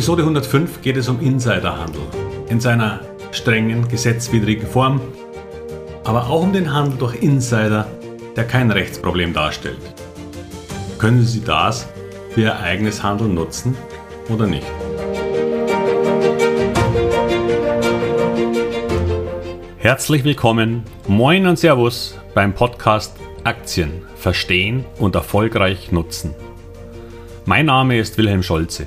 Episode 105 geht es um Insiderhandel in seiner strengen, gesetzwidrigen Form, aber auch um den Handel durch Insider, der kein Rechtsproblem darstellt. Können Sie das für Ihr eigenes Handeln nutzen oder nicht? Herzlich willkommen, moin und Servus beim Podcast Aktien verstehen und erfolgreich nutzen. Mein Name ist Wilhelm Scholze.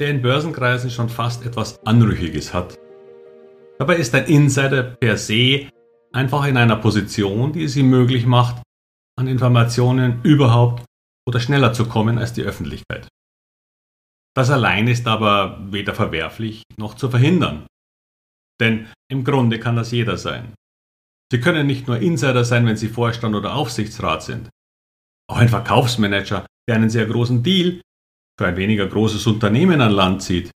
der in Börsenkreisen schon fast etwas Anrüchiges hat. Dabei ist ein Insider per se einfach in einer Position, die es ihm möglich macht, an Informationen überhaupt oder schneller zu kommen als die Öffentlichkeit. Das allein ist aber weder verwerflich noch zu verhindern. Denn im Grunde kann das jeder sein. Sie können nicht nur Insider sein, wenn Sie Vorstand oder Aufsichtsrat sind. Auch ein Verkaufsmanager, der einen sehr großen Deal für ein weniger großes Unternehmen an Land zieht,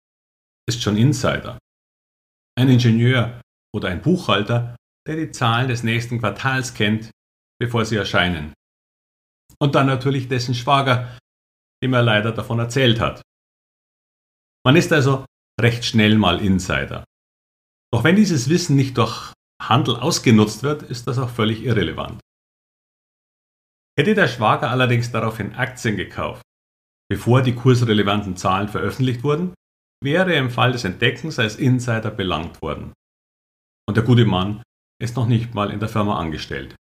ist schon Insider. Ein Ingenieur oder ein Buchhalter, der die Zahlen des nächsten Quartals kennt, bevor sie erscheinen. Und dann natürlich dessen Schwager, dem er leider davon erzählt hat. Man ist also recht schnell mal Insider. Doch wenn dieses Wissen nicht durch Handel ausgenutzt wird, ist das auch völlig irrelevant. Hätte der Schwager allerdings daraufhin Aktien gekauft, bevor die kursrelevanten Zahlen veröffentlicht wurden, wäre er im Fall des Entdeckens als Insider belangt worden. Und der gute Mann ist noch nicht mal in der Firma angestellt.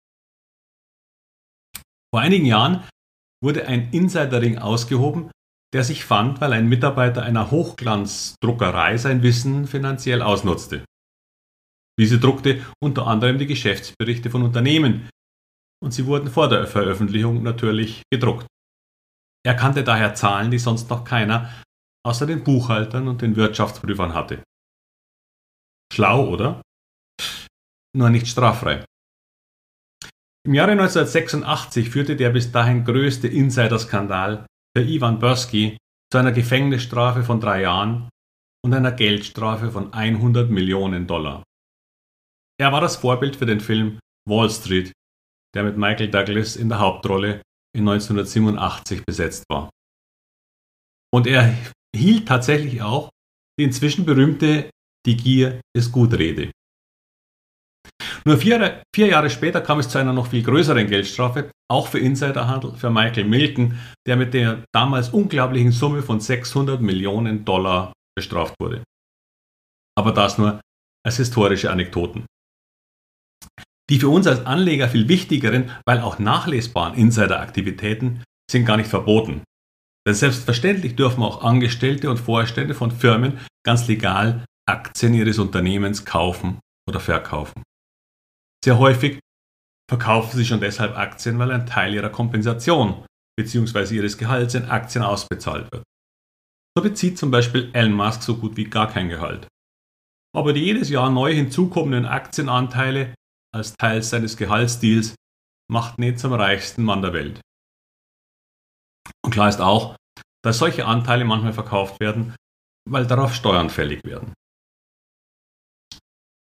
Vor einigen Jahren wurde ein Insiderring ausgehoben, der sich fand, weil ein Mitarbeiter einer Hochglanzdruckerei sein Wissen finanziell ausnutzte. Diese druckte unter anderem die Geschäftsberichte von Unternehmen und sie wurden vor der Veröffentlichung natürlich gedruckt. Er kannte daher Zahlen, die sonst noch keiner außer den Buchhaltern und den Wirtschaftsprüfern hatte. Schlau, oder? Nur nicht straffrei. Im Jahre 1986 führte der bis dahin größte Insiderskandal für Ivan Bursky zu einer Gefängnisstrafe von drei Jahren und einer Geldstrafe von 100 Millionen Dollar. Er war das Vorbild für den Film Wall Street, der mit Michael Douglas in der Hauptrolle 1987 besetzt war. Und er hielt tatsächlich auch die inzwischen berühmte Die Gier ist Gutrede. Nur vier, vier, Jahre später kam es zu einer noch viel größeren Geldstrafe, auch für Insiderhandel, für Michael Milken, der mit der damals unglaublichen Summe von 600 Millionen Dollar bestraft wurde. Aber das nur als historische Anekdoten. Die für uns als Anleger viel wichtigeren, weil auch nachlesbaren Insideraktivitäten sind gar nicht verboten. Denn selbstverständlich dürfen auch Angestellte und Vorstände von Firmen ganz legal Aktien ihres Unternehmens kaufen oder verkaufen. Sehr häufig verkaufen sie schon deshalb Aktien, weil ein Teil ihrer Kompensation bzw. ihres Gehalts in Aktien ausbezahlt wird. So bezieht zum Beispiel Elon Musk so gut wie gar kein Gehalt. Aber die jedes Jahr neu hinzukommenden Aktienanteile als Teil seines Gehaltsdeals machten ihn zum reichsten Mann der Welt. Und klar ist auch, dass solche Anteile manchmal verkauft werden, weil darauf Steuern fällig werden.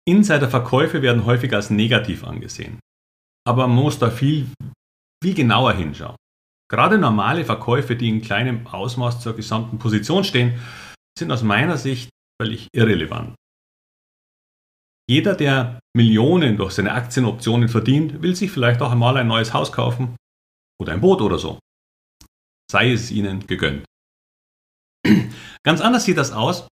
Insiderverkäufe werden häufig als negativ angesehen. Aber man muss da viel, viel genauer hinschauen. Gerade normale Verkäufe, die in kleinem Ausmaß zur gesamten Position stehen, sind aus meiner Sicht völlig irrelevant. Jeder, der Millionen durch seine Aktienoptionen verdient, will sich vielleicht auch einmal ein neues Haus kaufen oder ein Boot oder so. Sei es ihnen gegönnt. Ganz anders sieht das aus,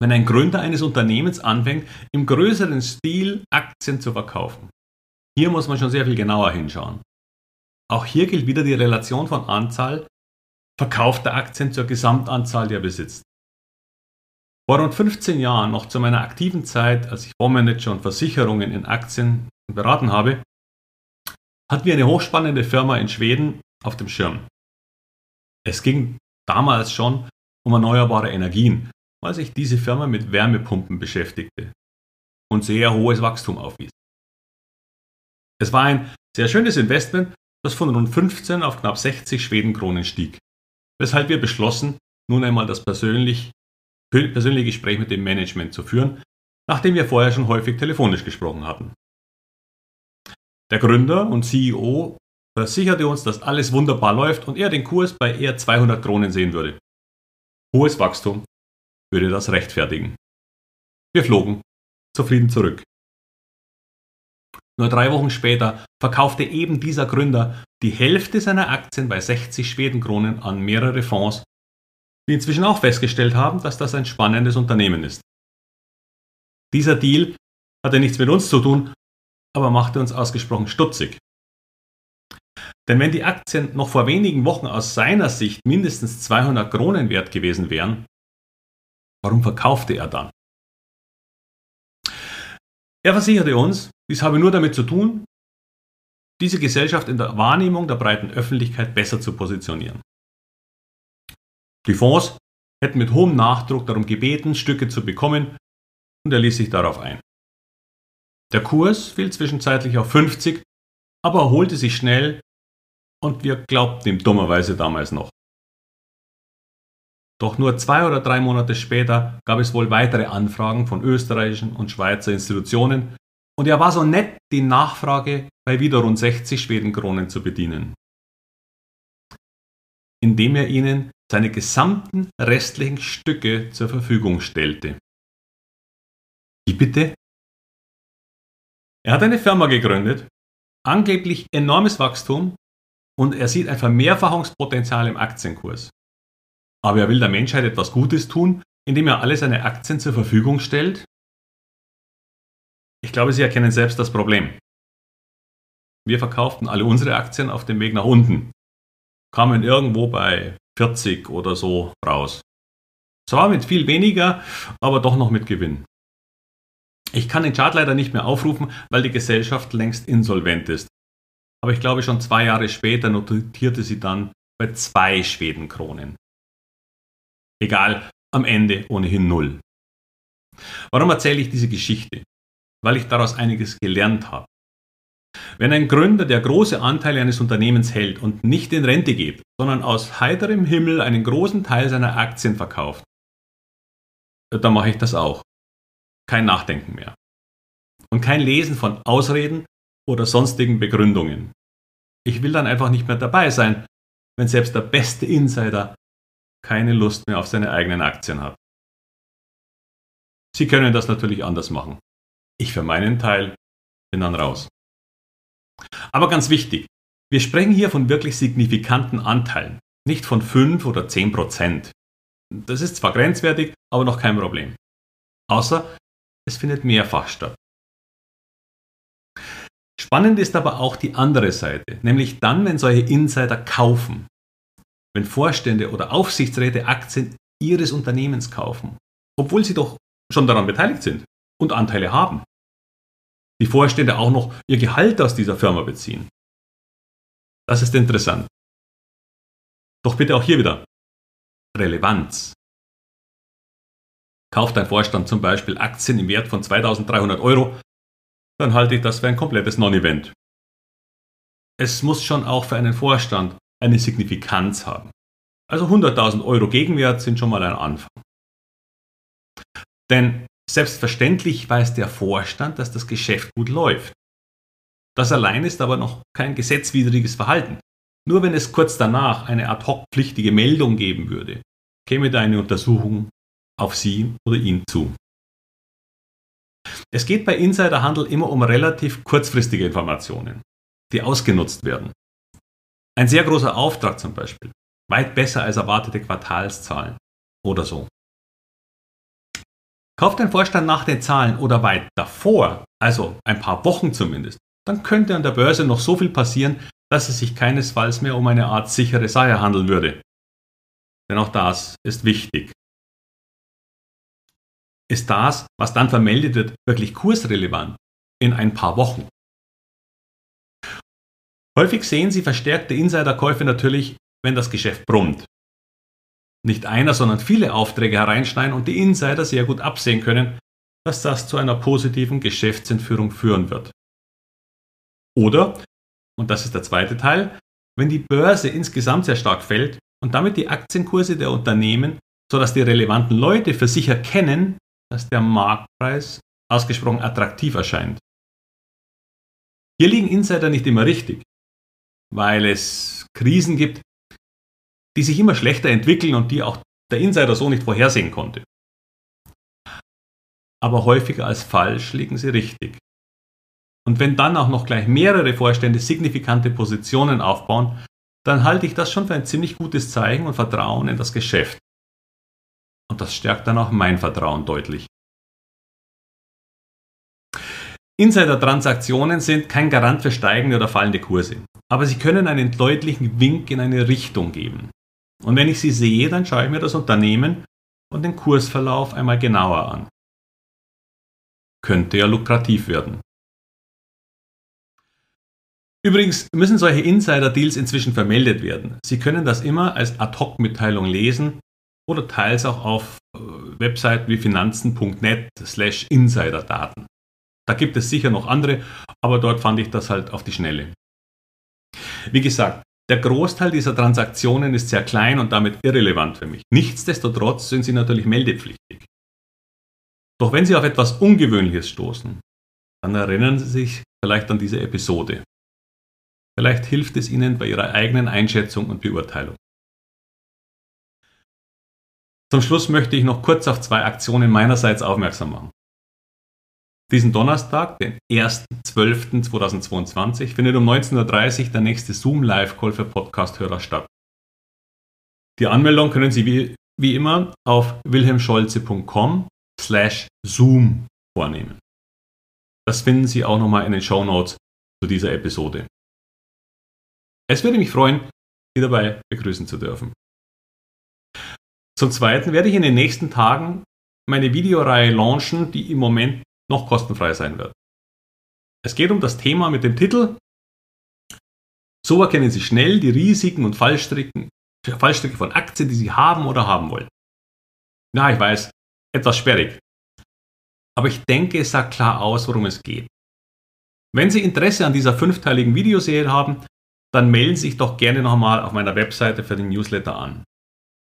wenn ein Gründer eines Unternehmens anfängt, im größeren Stil Aktien zu verkaufen. Hier muss man schon sehr viel genauer hinschauen. Auch hier gilt wieder die Relation von Anzahl verkaufter Aktien zur Gesamtanzahl, die er besitzt. Vor rund 15 Jahren, noch zu meiner aktiven Zeit, als ich Fondsmanager und Versicherungen in Aktien beraten habe, hatten wir eine hochspannende Firma in Schweden auf dem Schirm. Es ging damals schon um erneuerbare Energien. weil sich diese Firma mit Wärmepumpen beschäftigte und sehr hohes Wachstum aufwies. Es war ein sehr schönes Investment, das von rund 15 auf knapp 60 Schwedenkronen stieg, weshalb wir beschlossen, nun einmal das persönlich, persönliche Gespräch mit dem Management zu führen, nachdem wir vorher schon häufig telefonisch gesprochen hatten. Der Gründer und CEO versicherte uns, dass alles wunderbar läuft und er den Kurs bei eher 200 Kronen sehen würde. Hohes Wachstum würde das rechtfertigen. Wir flogen zufrieden zurück. Nur drei Wochen später verkaufte eben dieser Gründer die Hälfte seiner Aktien bei 60 Schwedenkronen an mehrere Fonds, die inzwischen auch festgestellt haben, dass das ein spannendes Unternehmen ist. Dieser Deal hatte nichts mit uns zu tun, aber machte uns ausgesprochen stutzig. Denn wenn die Aktien noch vor wenigen Wochen aus seiner Sicht mindestens 200 Kronen wert gewesen wären, warum verkaufte er dann? Er versicherte uns, dies habe nur damit zu tun, diese Gesellschaft in der Wahrnehmung der breiten Öffentlichkeit besser zu positionieren. Die Fonds hätten mit hohem Nachdruck darum gebeten, Stücke zu bekommen, und er ließ sich darauf ein. Der Kurs fiel zwischenzeitlich auf 50, aber erholte sich schnell und wir glaubten ihm dummerweise damals noch. Doch nur zwei oder drei Monate später gab es wohl weitere Anfragen von österreichischen und Schweizer Institutionen und er war so nett, die Nachfrage bei wieder rund 60 Schwedenkronen zu bedienen, indem er ihnen seine gesamten restlichen Stücke zur Verfügung stellte. Wie bitte? Er hat eine Firma gegründet, angeblich enormes Wachstum und er sieht ein Vermehrfachungspotenzial im Aktienkurs. Aber er will der Menschheit etwas Gutes tun, indem er alle seine Aktien zur Verfügung stellt? Ich glaube, Sie erkennen selbst das Problem. Wir verkauften alle unsere Aktien auf dem Weg nach unten, kamen irgendwo bei 40 oder so raus. Zwar mit viel weniger, aber doch noch mit Gewinn. Ich kann den Chart leider nicht mehr aufrufen, weil die Gesellschaft längst insolvent ist. Aber ich glaube, schon zwei Jahre später notierte sie dann bei zwei Schwedenkronen. Egal, am Ende ohnehin null. Warum erzähle ich diese Geschichte? Weil ich daraus einiges gelernt habe. Wenn ein Gründer, der große Anteile eines Unternehmens hält und nicht in Rente geht, sondern aus heiterem Himmel einen großen Teil seiner Aktien verkauft, dann mache ich das auch. Kein Nachdenken mehr. Und kein Lesen von Ausreden oder sonstigen Begründungen. Ich will dann einfach nicht mehr dabei sein, wenn selbst der beste Insider keine Lust mehr auf seine eigenen Aktien hat. Sie können das natürlich anders machen. Ich für meinen Teil bin dann raus. Aber ganz wichtig, wir sprechen hier von wirklich signifikanten Anteilen, nicht von 5 oder 10 Prozent. Das ist zwar grenzwertig, aber noch kein Problem. Außer es findet mehrfach statt. Spannend ist aber auch die andere Seite, nämlich dann, wenn solche Insider kaufen wenn Vorstände oder Aufsichtsräte Aktien ihres Unternehmens kaufen, obwohl sie doch schon daran beteiligt sind und Anteile haben. Die Vorstände auch noch ihr Gehalt aus dieser Firma beziehen. Das ist interessant. Doch bitte auch hier wieder Relevanz. Kauft ein Vorstand zum Beispiel Aktien im Wert von 2300 Euro, dann halte ich das für ein komplettes Non-Event. Es muss schon auch für einen Vorstand eine Signifikanz haben. Also 100.000 Euro Gegenwert sind schon mal ein Anfang. Denn selbstverständlich weiß der Vorstand, dass das Geschäft gut läuft. Das allein ist aber noch kein gesetzwidriges Verhalten. Nur wenn es kurz danach eine ad hoc pflichtige Meldung geben würde, käme da eine Untersuchung auf Sie oder ihn zu. Es geht bei Insiderhandel immer um relativ kurzfristige Informationen, die ausgenutzt werden. Ein sehr großer Auftrag zum Beispiel. Weit besser als erwartete Quartalszahlen oder so. Kauft ein Vorstand nach den Zahlen oder weit davor, also ein paar Wochen zumindest, dann könnte an der Börse noch so viel passieren, dass es sich keinesfalls mehr um eine Art sichere Sache handeln würde. Denn auch das ist wichtig. Ist das, was dann vermeldet wird, wirklich kursrelevant in ein paar Wochen? Häufig sehen Sie verstärkte Insiderkäufe natürlich, wenn das Geschäft brummt. Nicht einer, sondern viele Aufträge hereinschneiden und die Insider sehr gut absehen können, dass das zu einer positiven Geschäftsentführung führen wird. Oder, und das ist der zweite Teil, wenn die Börse insgesamt sehr stark fällt und damit die Aktienkurse der Unternehmen, sodass die relevanten Leute für sich erkennen, dass der Marktpreis ausgesprochen attraktiv erscheint. Hier liegen Insider nicht immer richtig, weil es Krisen gibt, die sich immer schlechter entwickeln und die auch der Insider so nicht vorhersehen konnte. Aber häufiger als falsch liegen sie richtig. Und wenn dann auch noch gleich mehrere Vorstände signifikante Positionen aufbauen, dann halte ich das schon für ein ziemlich gutes Zeichen und Vertrauen in das Geschäft. Und das stärkt dann auch mein Vertrauen deutlich. Insider-Transaktionen sind kein Garant für steigende oder fallende Kurse, aber sie können einen deutlichen Wink in eine Richtung geben. Und wenn ich sie sehe, dann schaue ich mir das Unternehmen und den Kursverlauf einmal genauer an. Könnte ja lukrativ werden. Übrigens müssen solche Insider-Deals inzwischen vermeldet werden. Sie können das immer als Ad-Hoc-Mitteilung lesen oder teils auch auf äh, Webseiten wie finanzen.net slash Insider-Daten. Da gibt es sicher noch andere, aber dort fand ich das halt auf die Schnelle. Wie gesagt, der Großteil dieser Transaktionen ist sehr klein und damit irrelevant für mich. Nichtsdestotrotz sind sie natürlich meldepflichtig. Doch wenn Sie auf etwas Ungewöhnliches stoßen, dann erinnern Sie sich vielleicht an diese Episode. Vielleicht hilft es Ihnen bei Ihrer eigenen Einschätzung und Beurteilung. Zum Schluss möchte ich noch kurz auf zwei Aktionen meinerseits aufmerksam machen. Diesen Donnerstag, den 1.12.2022, findet um 19.30 Uhr der nächste Zoom Live-Call für Podcast-Hörer statt. Die Anmeldung können Sie wie, wie immer auf wilhelmscholze.com slash Zoom vornehmen. Das finden Sie auch nochmal in den Show Notes zu dieser Episode. Es würde mich freuen, Sie dabei begrüßen zu dürfen. Zum Zweiten werde ich in den nächsten Tagen meine Videoreihe launchen, die im Moment noch kostenfrei sein wird. Es geht um das Thema mit dem Titel So erkennen Sie schnell die Risiken und Fallstricke von Aktien, die Sie haben oder haben wollen. Na, ich weiß, etwas sperrig. Aber ich denke, es sagt klar aus, worum es geht. Wenn Sie Interesse an dieser fünfteiligen Videoserie haben, dann melden Sie sich doch gerne nochmal auf meiner Webseite für den Newsletter an.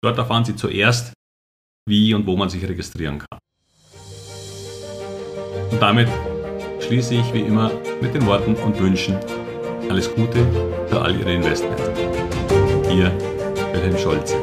Dort erfahren Sie zuerst, wie und wo man sich registrieren kann. Und damit schließe ich wie immer mit den Worten und Wünschen alles Gute für all Ihre Investments. Ihr Wilhelm Scholze.